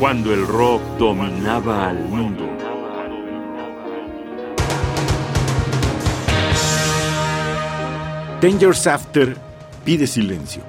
cuando el rock dominaba al mundo. Danger's After pide silencio.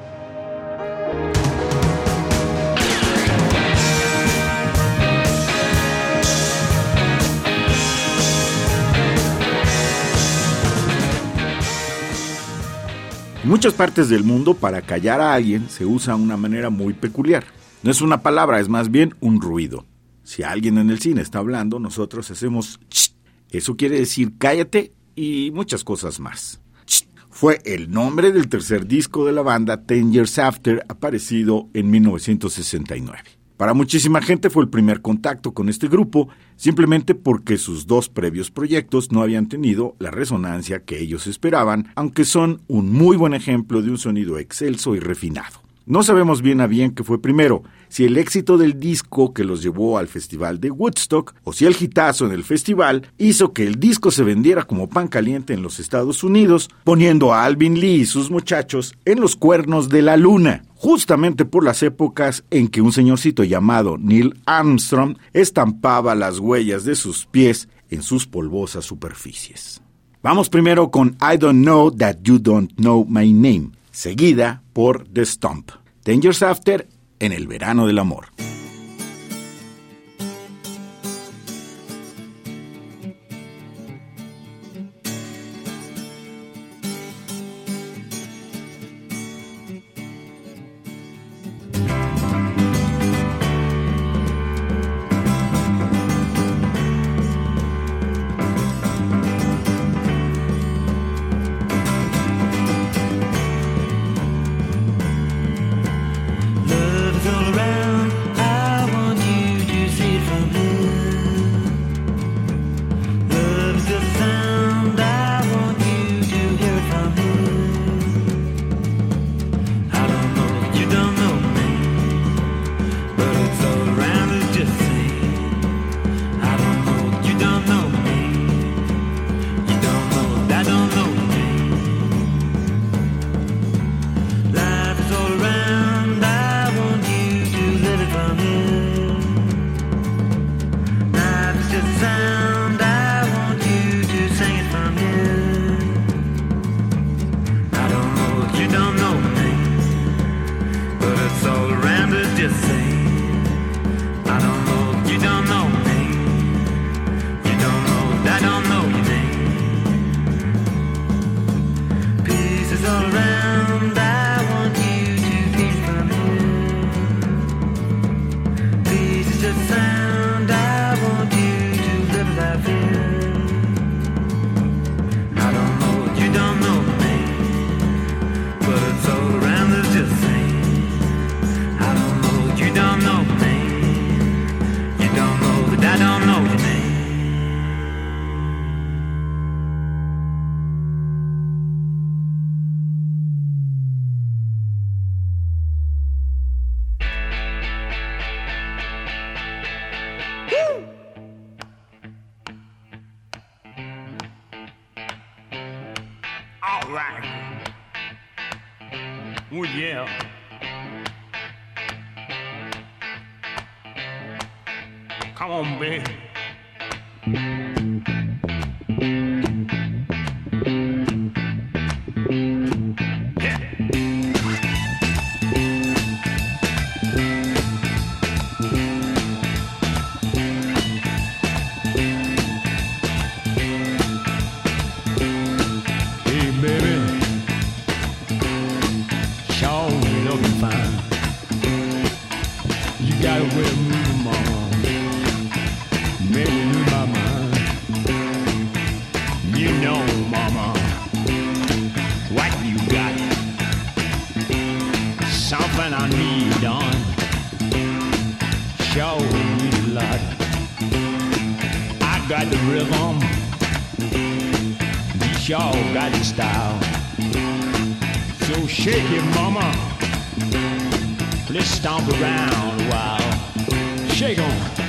En muchas partes del mundo, para callar a alguien se usa una manera muy peculiar. No es una palabra, es más bien un ruido. Si alguien en el cine está hablando, nosotros hacemos ch. Eso quiere decir cállate y muchas cosas más. Ch. Fue el nombre del tercer disco de la banda Ten Years After, aparecido en 1969. Para muchísima gente fue el primer contacto con este grupo, simplemente porque sus dos previos proyectos no habían tenido la resonancia que ellos esperaban, aunque son un muy buen ejemplo de un sonido excelso y refinado. No sabemos bien a bien qué fue primero, si el éxito del disco que los llevó al festival de Woodstock o si el hitazo en el festival hizo que el disco se vendiera como pan caliente en los Estados Unidos, poniendo a Alvin Lee y sus muchachos en los cuernos de la luna justamente por las épocas en que un señorcito llamado Neil Armstrong estampaba las huellas de sus pies en sus polvosas superficies. Vamos primero con I Don't Know That You Don't Know My Name, seguida por The Stomp. Dangers After en el verano del amor. All right. Well, yeah. Come on, baby. Got the rhythm. You sure got the style. So shake it, mama. Let's stomp around a while. Shake on.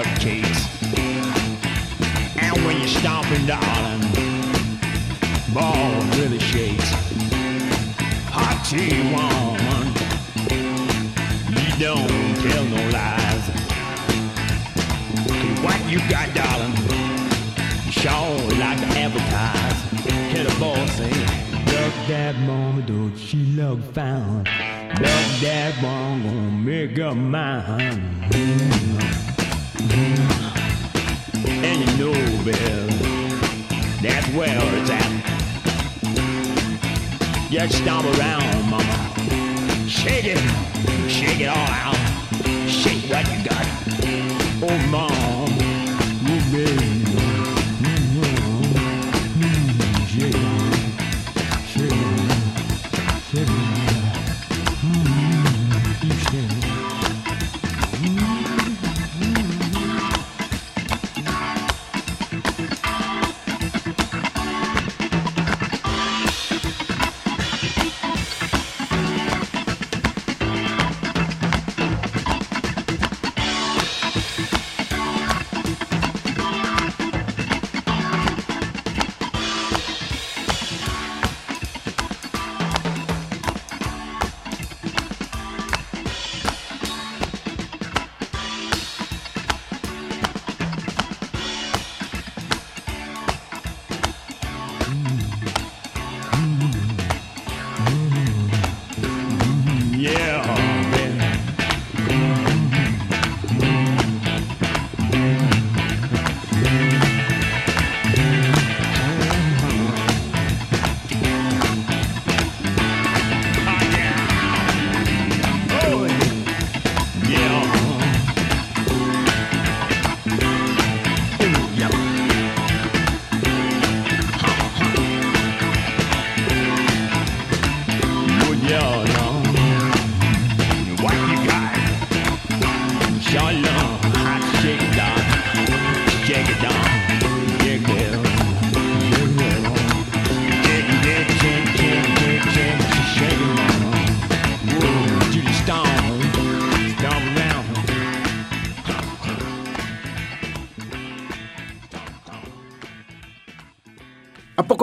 It takes. And when you're stomping, darling, ball really shakes. Hot tea woman. You don't tell no lies. What you got, darling? You sure like to advertise. Hear the boy say, Look that mama, don't she look fine? Look that one gonna make her mine. And you know, Bill, that's where it's at. Just stomp around, mama. Shake it, shake it all out. Shake what you got. Oh, mom, oh, baby. your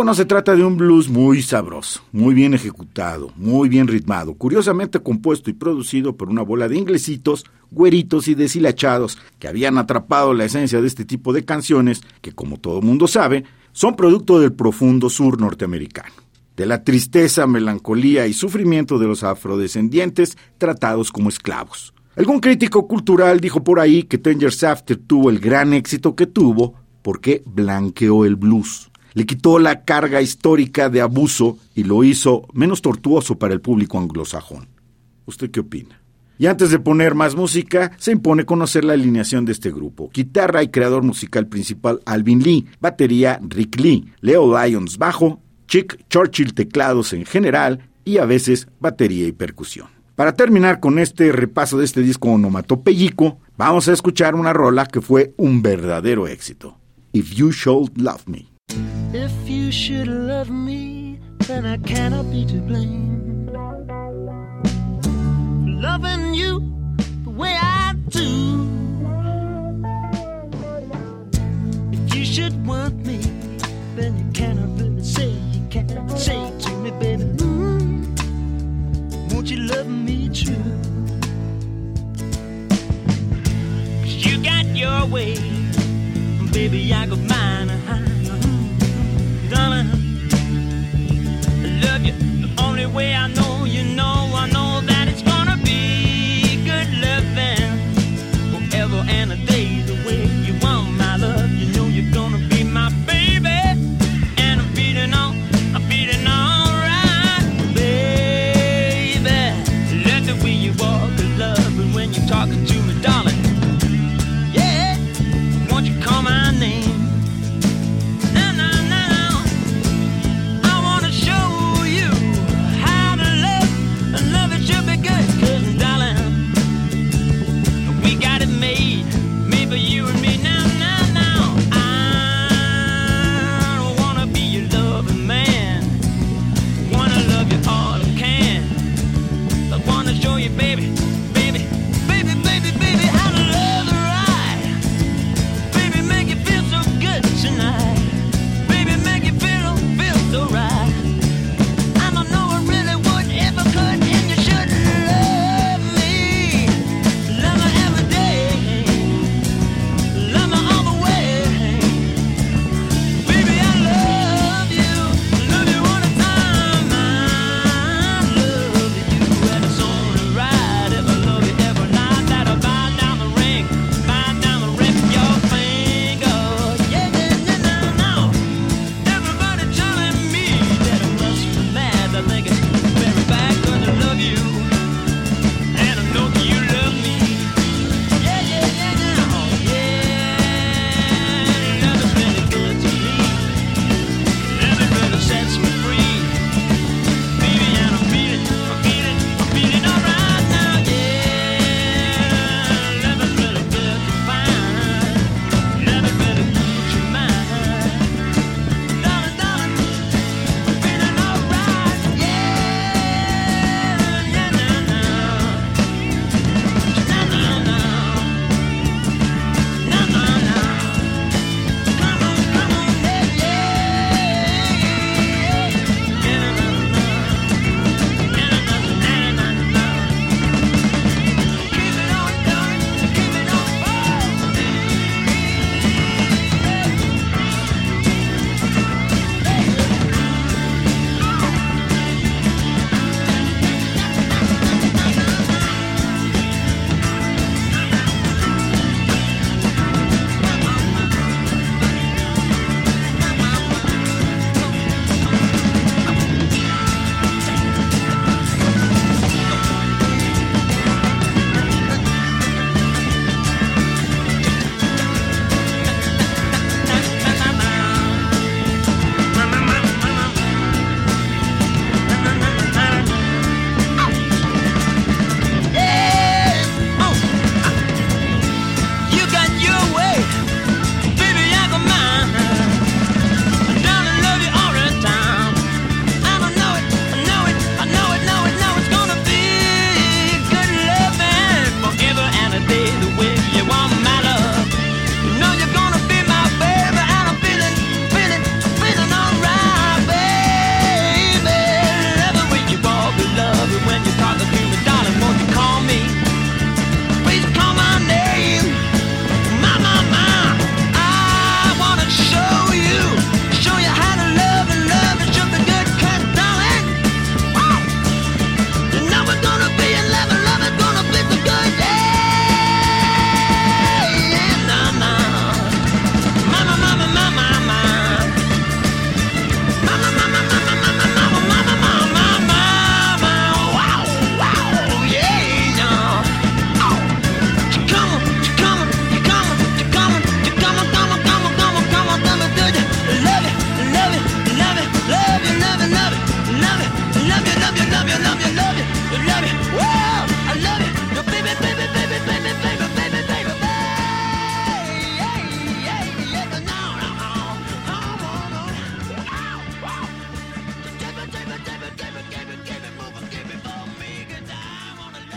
no se trata de un blues muy sabroso, muy bien ejecutado, muy bien ritmado, curiosamente compuesto y producido por una bola de inglesitos, güeritos y deshilachados que habían atrapado la esencia de este tipo de canciones que, como todo mundo sabe, son producto del profundo sur norteamericano, de la tristeza, melancolía y sufrimiento de los afrodescendientes tratados como esclavos. Algún crítico cultural dijo por ahí que Tanger's After tuvo el gran éxito que tuvo porque blanqueó el blues le quitó la carga histórica de abuso y lo hizo menos tortuoso para el público anglosajón. ¿Usted qué opina? Y antes de poner más música, se impone conocer la alineación de este grupo. Guitarra y creador musical principal Alvin Lee, batería Rick Lee, Leo Lyons bajo, Chick Churchill teclados en general y a veces batería y percusión. Para terminar con este repaso de este disco onomatopéyico, vamos a escuchar una rola que fue un verdadero éxito. If You Should Love Me. If you should love me, then I cannot be to blame. Loving you the way I do. If you should want me, then you cannot really say, you can't say to me, baby, mm, won't you love me true? Cause you got your way, baby, I got mine. walk of love, and when you're talking to me.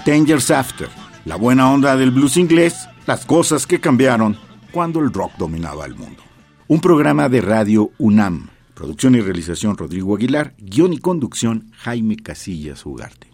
Ten Years After, la buena onda del blues inglés, las cosas que cambiaron cuando el rock dominaba el mundo. Un programa de radio UNAM. Producción y realización Rodrigo Aguilar, guion y conducción Jaime Casillas Ugarte.